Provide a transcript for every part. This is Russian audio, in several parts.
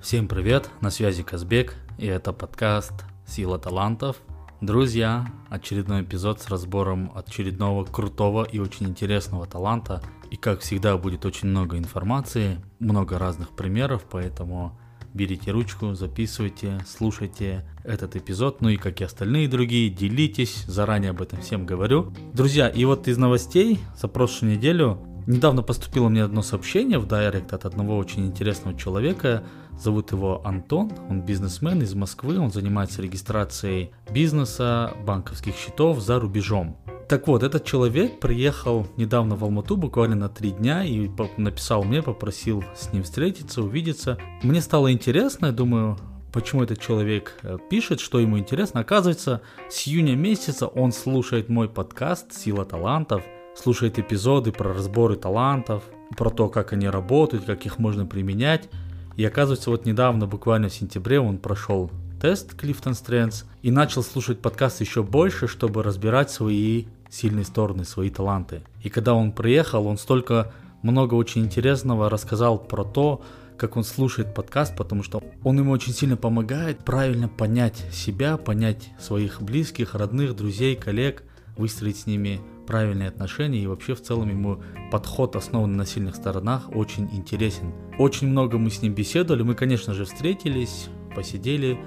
Всем привет, на связи Казбек, и это подкаст «Сила талантов». Друзья, очередной эпизод с разбором очередного крутого и очень интересного таланта. И как всегда будет очень много информации, много разных примеров, поэтому берите ручку, записывайте, слушайте этот эпизод, ну и как и остальные другие, делитесь, заранее об этом всем говорю. Друзья, и вот из новостей за прошлую неделю недавно поступило мне одно сообщение в директ от одного очень интересного человека, Зовут его Антон, он бизнесмен из Москвы, он занимается регистрацией бизнеса, банковских счетов за рубежом. Так вот, этот человек приехал недавно в Алмату, буквально на три дня, и написал мне, попросил с ним встретиться, увидеться. Мне стало интересно, я думаю, почему этот человек э, пишет, что ему интересно. Оказывается, с июня месяца он слушает мой подкаст «Сила талантов», слушает эпизоды про разборы талантов, про то, как они работают, как их можно применять. И оказывается, вот недавно, буквально в сентябре, он прошел тест Clifton Strengths и начал слушать подкаст еще больше, чтобы разбирать свои сильные стороны, свои таланты. И когда он приехал, он столько много очень интересного рассказал про то, как он слушает подкаст, потому что он ему очень сильно помогает правильно понять себя, понять своих близких, родных, друзей, коллег, выстроить с ними правильные отношения и вообще в целом ему подход, основанный на сильных сторонах, очень интересен. Очень много мы с ним беседовали, мы, конечно же, встретились, посидели,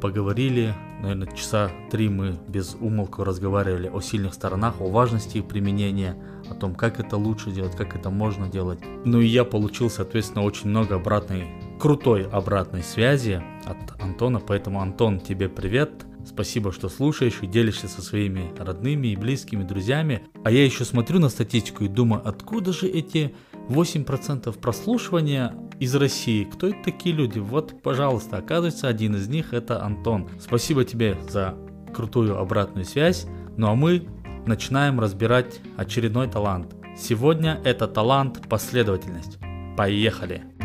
поговорили, наверное, часа три мы без умолку разговаривали о сильных сторонах, о важности их применения, о том, как это лучше делать, как это можно делать. Ну и я получил, соответственно, очень много обратной, крутой обратной связи от Антона, поэтому, Антон, тебе привет, Спасибо, что слушаешь и делишься со своими родными и близкими, друзьями. А я еще смотрю на статистику и думаю, откуда же эти 8% прослушивания из России? Кто это такие люди? Вот, пожалуйста, оказывается, один из них это Антон. Спасибо тебе за крутую обратную связь. Ну а мы начинаем разбирать очередной талант. Сегодня это талант последовательность. Поехали!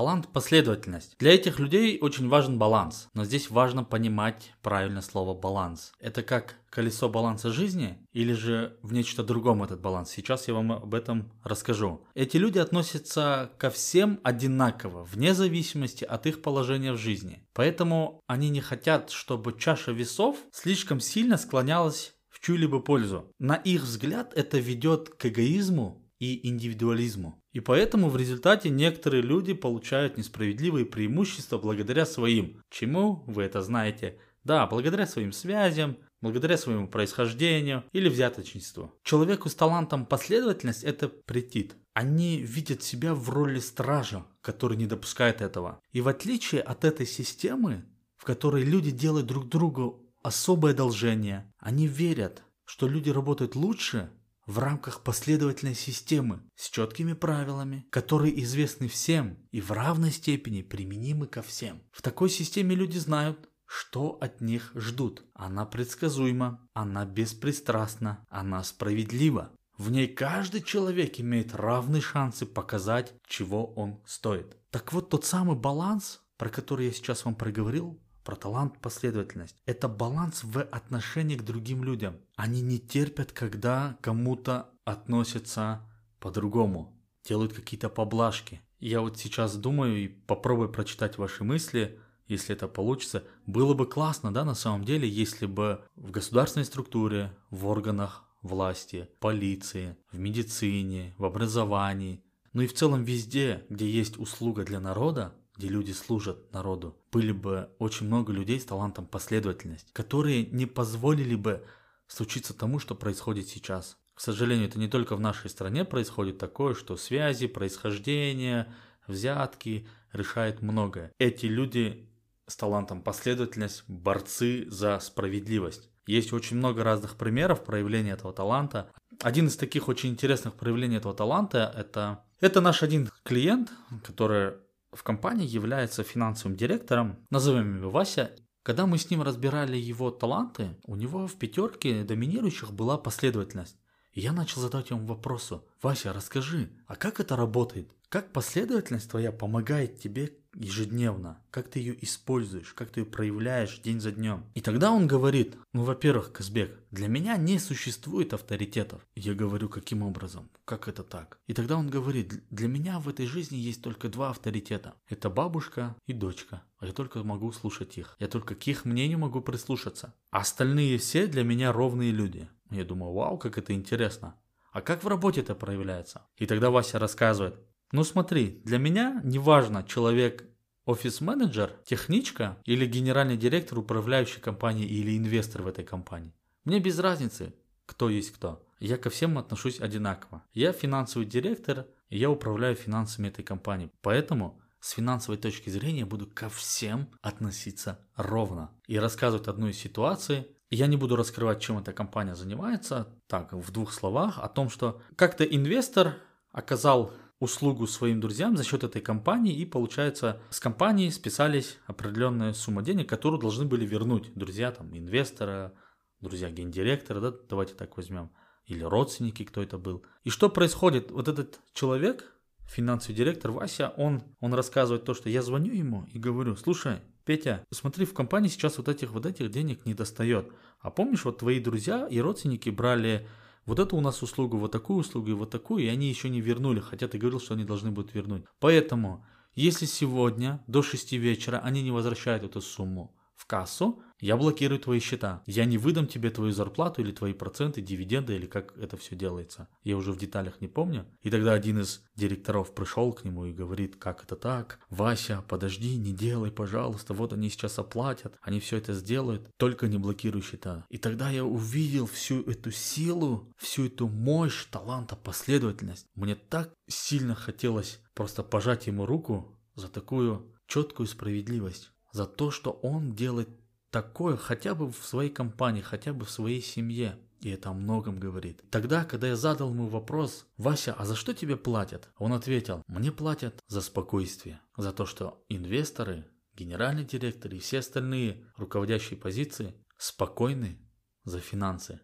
Талант – последовательность. Для этих людей очень важен баланс, но здесь важно понимать правильно слово баланс. Это как колесо баланса жизни или же в нечто другом этот баланс? Сейчас я вам об этом расскажу. Эти люди относятся ко всем одинаково, вне зависимости от их положения в жизни. Поэтому они не хотят, чтобы чаша весов слишком сильно склонялась в чью-либо пользу. На их взгляд это ведет к эгоизму и индивидуализму. И поэтому в результате некоторые люди получают несправедливые преимущества благодаря своим. Чему вы это знаете? Да, благодаря своим связям, благодаря своему происхождению или взяточничеству. Человеку с талантом последовательность это претит. Они видят себя в роли стража, который не допускает этого. И в отличие от этой системы, в которой люди делают друг другу особое одолжение, они верят, что люди работают лучше, в рамках последовательной системы с четкими правилами, которые известны всем и в равной степени применимы ко всем. В такой системе люди знают, что от них ждут. Она предсказуема, она беспристрастна, она справедлива. В ней каждый человек имеет равные шансы показать, чего он стоит. Так вот тот самый баланс, про который я сейчас вам проговорил, про талант последовательность. Это баланс в отношении к другим людям. Они не терпят, когда кому-то относятся по-другому, делают какие-то поблажки. Я вот сейчас думаю и попробую прочитать ваши мысли, если это получится. Было бы классно, да, на самом деле, если бы в государственной структуре, в органах власти, полиции, в медицине, в образовании, ну и в целом везде, где есть услуга для народа, где люди служат народу, были бы очень много людей с талантом последовательность, которые не позволили бы случиться тому, что происходит сейчас. К сожалению, это не только в нашей стране происходит такое, что связи, происхождение, взятки решают многое. Эти люди с талантом последовательность, борцы за справедливость. Есть очень много разных примеров проявления этого таланта. Один из таких очень интересных проявлений этого таланта это, это наш один клиент, который в компании является финансовым директором, назовем его Вася. Когда мы с ним разбирали его таланты, у него в пятерке доминирующих была последовательность. И я начал задать ему вопросы. Вася, расскажи, а как это работает? Как последовательность твоя помогает тебе ежедневно, как ты ее используешь, как ты ее проявляешь день за днем. И тогда он говорит, ну, во-первых, Казбек, для меня не существует авторитетов. Я говорю, каким образом? Как это так? И тогда он говорит, для меня в этой жизни есть только два авторитета. Это бабушка и дочка. А я только могу слушать их. Я только к их мнению могу прислушаться. А остальные все для меня ровные люди. Я думаю, вау, как это интересно. А как в работе это проявляется? И тогда Вася рассказывает, ну смотри, для меня неважно, человек офис-менеджер, техничка или генеральный директор управляющей компании или инвестор в этой компании. Мне без разницы, кто есть кто. Я ко всем отношусь одинаково. Я финансовый директор, и я управляю финансами этой компании. Поэтому с финансовой точки зрения буду ко всем относиться ровно. И рассказывать одну из ситуаций. Я не буду раскрывать, чем эта компания занимается. Так, в двух словах о том, что как-то инвестор оказал услугу своим друзьям за счет этой компании, и получается с компанией списались определенная сумма денег, которую должны были вернуть друзья там инвестора, друзья гендиректора, да, давайте так возьмем, или родственники, кто это был. И что происходит? Вот этот человек, финансовый директор Вася, он, он рассказывает то, что я звоню ему и говорю, слушай, Петя, смотри, в компании сейчас вот этих вот этих денег не достает. А помнишь, вот твои друзья и родственники брали вот эту у нас услугу, вот такую услугу и вот такую, и они еще не вернули, хотя ты говорил, что они должны будут вернуть. Поэтому, если сегодня до 6 вечера они не возвращают эту сумму в кассу, я блокирую твои счета. Я не выдам тебе твою зарплату или твои проценты, дивиденды или как это все делается. Я уже в деталях не помню. И тогда один из директоров пришел к нему и говорит, как это так? Вася, подожди, не делай, пожалуйста. Вот они сейчас оплатят. Они все это сделают. Только не блокируй счета. И тогда я увидел всю эту силу, всю эту мощь, таланта, последовательность. Мне так сильно хотелось просто пожать ему руку за такую четкую справедливость. За то, что он делает такое хотя бы в своей компании, хотя бы в своей семье. И это о многом говорит. Тогда, когда я задал ему вопрос, Вася, а за что тебе платят? Он ответил, мне платят за спокойствие. За то, что инвесторы, генеральный директор и все остальные руководящие позиции спокойны за финансы.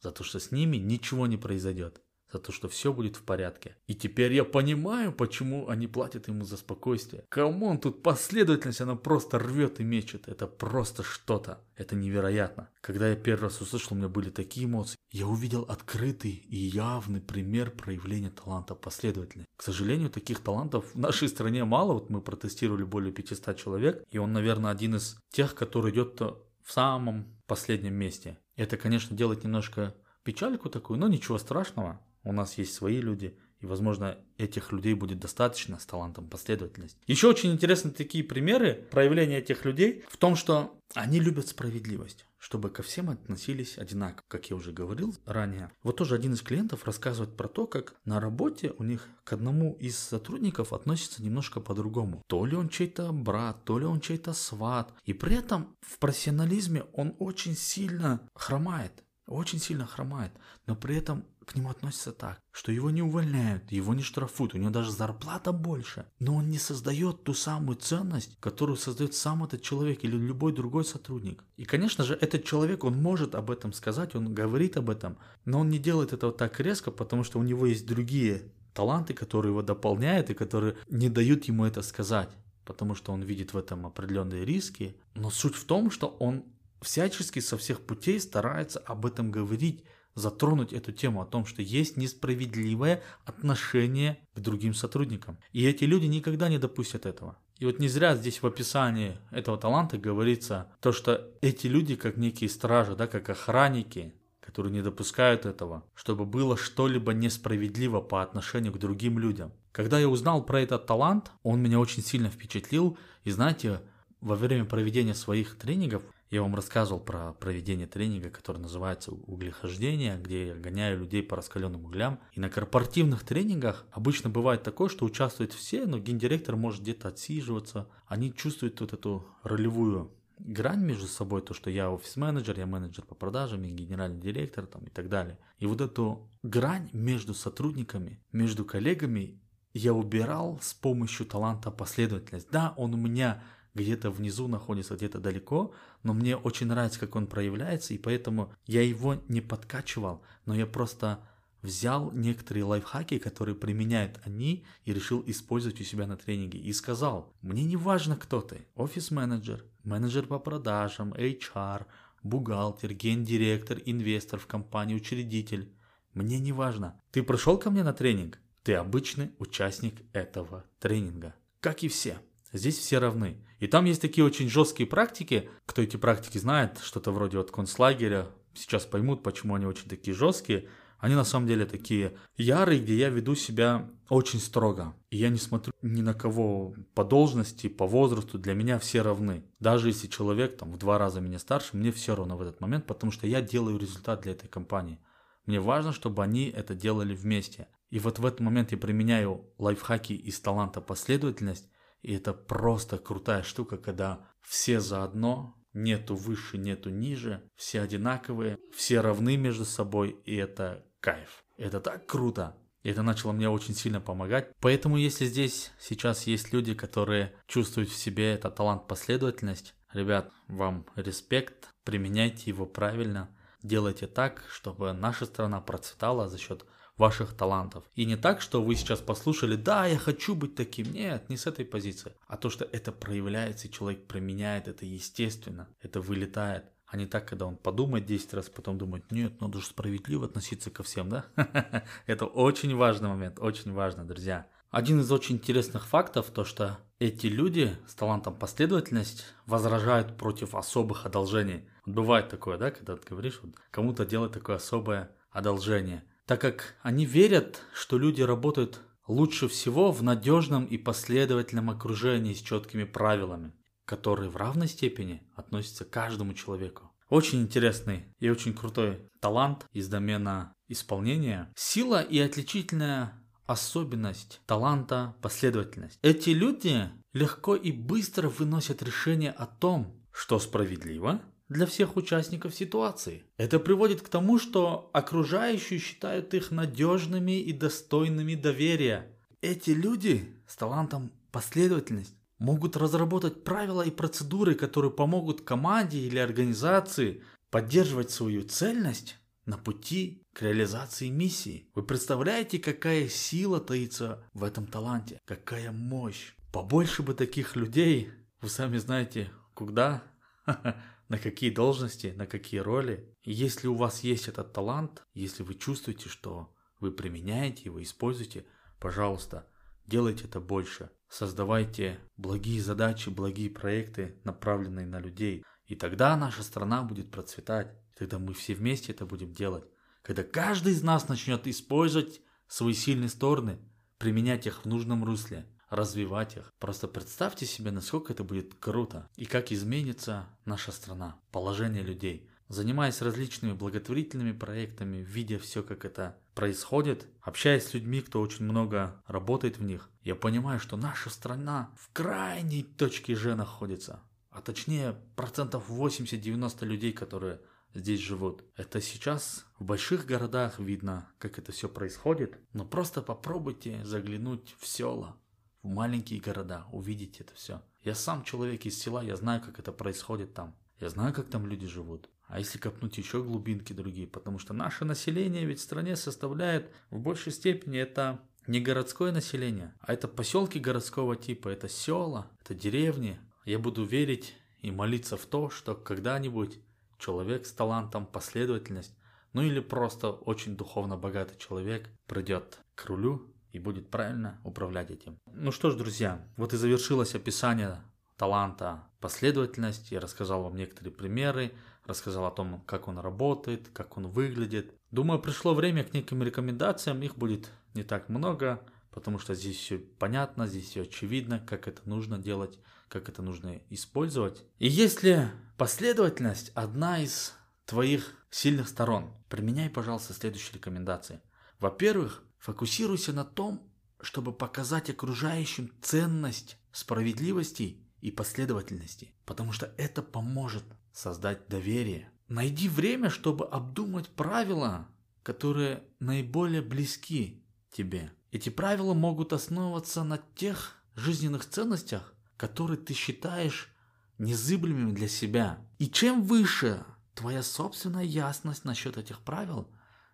За то, что с ними ничего не произойдет за то, что все будет в порядке. И теперь я понимаю, почему они платят ему за спокойствие. Come on, тут последовательность, она просто рвет и мечет. Это просто что-то. Это невероятно. Когда я первый раз услышал, у меня были такие эмоции. Я увидел открытый и явный пример проявления таланта последовательности. К сожалению, таких талантов в нашей стране мало. Вот мы протестировали более 500 человек. И он, наверное, один из тех, который идет в самом последнем месте. Это, конечно, делает немножко печальку такую, но ничего страшного. У нас есть свои люди, и, возможно, этих людей будет достаточно с талантом последовательности. Еще очень интересны такие примеры проявления этих людей в том, что они любят справедливость чтобы ко всем относились одинаково, как я уже говорил ранее. Вот тоже один из клиентов рассказывает про то, как на работе у них к одному из сотрудников относится немножко по-другому. То ли он чей-то брат, то ли он чей-то сват. И при этом в профессионализме он очень сильно хромает очень сильно хромает, но при этом к нему относятся так, что его не увольняют, его не штрафуют, у него даже зарплата больше, но он не создает ту самую ценность, которую создает сам этот человек или любой другой сотрудник. И, конечно же, этот человек, он может об этом сказать, он говорит об этом, но он не делает этого так резко, потому что у него есть другие таланты, которые его дополняют и которые не дают ему это сказать потому что он видит в этом определенные риски. Но суть в том, что он всячески со всех путей старается об этом говорить, затронуть эту тему о том, что есть несправедливое отношение к другим сотрудникам. И эти люди никогда не допустят этого. И вот не зря здесь в описании этого таланта говорится то, что эти люди как некие стражи, да, как охранники, которые не допускают этого, чтобы было что-либо несправедливо по отношению к другим людям. Когда я узнал про этот талант, он меня очень сильно впечатлил. И знаете, во время проведения своих тренингов я вам рассказывал про проведение тренинга, который называется углехождение, где я гоняю людей по раскаленным углям. И на корпоративных тренингах обычно бывает такое, что участвуют все, но гендиректор может где-то отсиживаться. Они чувствуют вот эту ролевую грань между собой, то, что я офис-менеджер, я менеджер по продажам, я генеральный директор там, и так далее. И вот эту грань между сотрудниками, между коллегами я убирал с помощью таланта последовательность. Да, он у меня где-то внизу находится, где-то далеко, но мне очень нравится, как он проявляется, и поэтому я его не подкачивал, но я просто взял некоторые лайфхаки, которые применяют они, и решил использовать у себя на тренинге. И сказал, мне не важно, кто ты, офис-менеджер, менеджер по продажам, HR, бухгалтер, гендиректор, инвестор в компании, учредитель. Мне не важно. Ты пришел ко мне на тренинг? Ты обычный участник этого тренинга. Как и все. Здесь все равны. И там есть такие очень жесткие практики. Кто эти практики знает, что-то вроде вот концлагеря, сейчас поймут, почему они очень такие жесткие. Они на самом деле такие ярые, где я веду себя очень строго. И я не смотрю ни на кого по должности, по возрасту. Для меня все равны. Даже если человек там в два раза меня старше, мне все равно в этот момент, потому что я делаю результат для этой компании. Мне важно, чтобы они это делали вместе. И вот в этот момент я применяю лайфхаки из таланта последовательность, и это просто крутая штука, когда все заодно, нету выше, нету ниже, все одинаковые, все равны между собой, и это кайф. Это так круто. Это начало мне очень сильно помогать. Поэтому если здесь сейчас есть люди, которые чувствуют в себе этот талант последовательность, ребят, вам респект, применяйте его правильно, делайте так, чтобы наша страна процветала за счет ваших талантов. И не так, что вы сейчас послушали, да, я хочу быть таким. Нет, не с этой позиции. А то, что это проявляется, и человек применяет это естественно, это вылетает. А не так, когда он подумает 10 раз, потом думает, нет, надо же справедливо относиться ко всем, да? Это очень важный момент, очень важно, друзья. Один из очень интересных фактов, то что эти люди с талантом последовательность возражают против особых одолжений. Бывает такое, да, когда ты говоришь, вот, кому-то делать такое особое одолжение так как они верят, что люди работают лучше всего в надежном и последовательном окружении с четкими правилами, которые в равной степени относятся к каждому человеку. Очень интересный и очень крутой талант из домена исполнения. Сила и отличительная особенность таланта последовательность. Эти люди легко и быстро выносят решение о том, что справедливо, для всех участников ситуации. Это приводит к тому, что окружающие считают их надежными и достойными доверия. Эти люди с талантом последовательность могут разработать правила и процедуры, которые помогут команде или организации поддерживать свою цельность на пути к реализации миссии. Вы представляете, какая сила таится в этом таланте? Какая мощь? Побольше бы таких людей, вы сами знаете, куда? на какие должности, на какие роли. И если у вас есть этот талант, если вы чувствуете, что вы применяете его, используете, пожалуйста, делайте это больше. Создавайте благие задачи, благие проекты, направленные на людей. И тогда наша страна будет процветать. Тогда мы все вместе это будем делать. Когда каждый из нас начнет использовать свои сильные стороны, применять их в нужном русле, развивать их. Просто представьте себе, насколько это будет круто и как изменится наша страна, положение людей. Занимаясь различными благотворительными проектами, видя все, как это происходит, общаясь с людьми, кто очень много работает в них, я понимаю, что наша страна в крайней точке Ж находится. А точнее, процентов 80-90 людей, которые здесь живут. Это сейчас в больших городах видно, как это все происходит. Но просто попробуйте заглянуть в села, в маленькие города, увидеть это все. Я сам человек из села, я знаю, как это происходит там. Я знаю, как там люди живут. А если копнуть еще глубинки другие, потому что наше население ведь в стране составляет в большей степени это не городское население, а это поселки городского типа, это села, это деревни. Я буду верить и молиться в то, что когда-нибудь человек с талантом, последовательность, ну или просто очень духовно богатый человек придет к рулю и будет правильно управлять этим. Ну что ж, друзья, вот и завершилось описание таланта последовательность. Я рассказал вам некоторые примеры, рассказал о том, как он работает, как он выглядит. Думаю, пришло время к неким рекомендациям. Их будет не так много, потому что здесь все понятно, здесь все очевидно, как это нужно делать, как это нужно использовать. И если последовательность одна из твоих сильных сторон, применяй, пожалуйста, следующие рекомендации. Во-первых, Фокусируйся на том, чтобы показать окружающим ценность справедливости и последовательности, потому что это поможет создать доверие. Найди время, чтобы обдумать правила, которые наиболее близки тебе. Эти правила могут основываться на тех жизненных ценностях, которые ты считаешь незыблемыми для себя. И чем выше твоя собственная ясность насчет этих правил,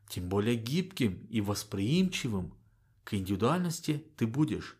тем более гибким и восприимчивым к индивидуальности ты будешь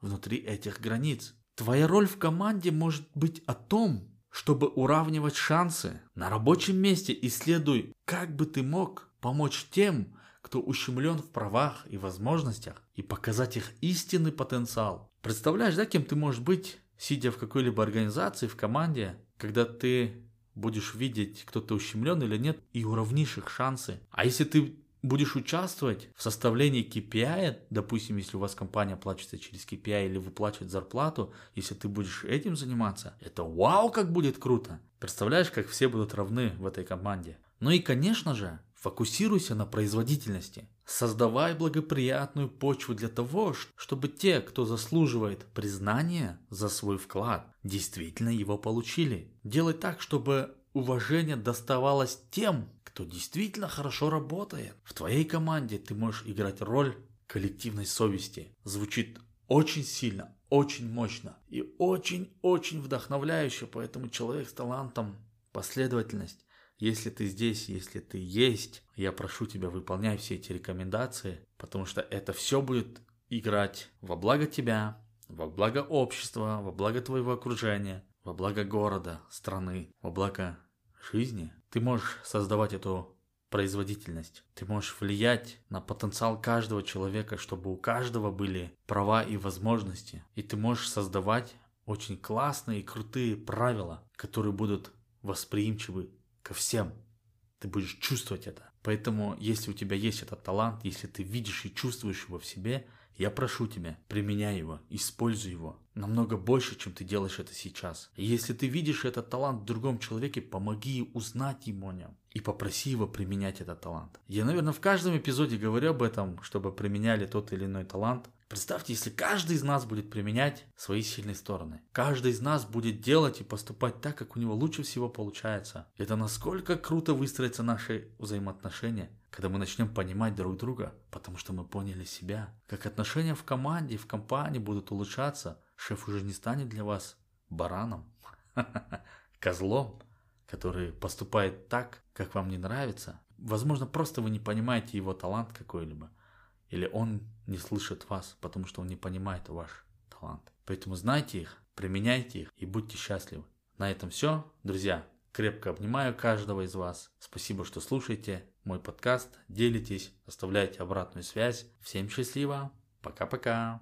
внутри этих границ. Твоя роль в команде может быть о том, чтобы уравнивать шансы. На рабочем месте исследуй, как бы ты мог помочь тем, кто ущемлен в правах и возможностях, и показать их истинный потенциал. Представляешь, да, кем ты можешь быть, сидя в какой-либо организации, в команде, когда ты будешь видеть, кто ты ущемлен или нет, и уравнишь их шансы. А если ты будешь участвовать в составлении KPI, допустим, если у вас компания оплачивается через KPI или выплачивает зарплату, если ты будешь этим заниматься, это вау, как будет круто. Представляешь, как все будут равны в этой команде. Ну и, конечно же, фокусируйся на производительности. Создавай благоприятную почву для того, чтобы те, кто заслуживает признания за свой вклад, действительно его получили. Делай так, чтобы уважение доставалось тем, кто действительно хорошо работает. В твоей команде ты можешь играть роль коллективной совести. Звучит очень сильно, очень мощно и очень-очень вдохновляюще, поэтому человек с талантом, последовательность. Если ты здесь, если ты есть, я прошу тебя, выполняй все эти рекомендации, потому что это все будет играть во благо тебя, во благо общества, во благо твоего окружения, во благо города, страны, во благо жизни. Ты можешь создавать эту производительность. Ты можешь влиять на потенциал каждого человека, чтобы у каждого были права и возможности. И ты можешь создавать очень классные и крутые правила, которые будут восприимчивы ко всем. Ты будешь чувствовать это. Поэтому, если у тебя есть этот талант, если ты видишь и чувствуешь его в себе, я прошу тебя, применяй его, используй его. Намного больше, чем ты делаешь это сейчас. Если ты видишь этот талант в другом человеке, помоги узнать ему о нем. И попроси его применять этот талант. Я, наверное, в каждом эпизоде говорю об этом, чтобы применяли тот или иной талант. Представьте, если каждый из нас будет применять свои сильные стороны. Каждый из нас будет делать и поступать так, как у него лучше всего получается. Это насколько круто выстроятся наши взаимоотношения когда мы начнем понимать друг друга, потому что мы поняли себя. Как отношения в команде, в компании будут улучшаться, шеф уже не станет для вас бараном, козлом, который поступает так, как вам не нравится. Возможно, просто вы не понимаете его талант какой-либо. Или он не слышит вас, потому что он не понимает ваш талант. Поэтому знайте их, применяйте их и будьте счастливы. На этом все. Друзья, крепко обнимаю каждого из вас. Спасибо, что слушаете мой подкаст, делитесь, оставляйте обратную связь. Всем счастливо, пока-пока.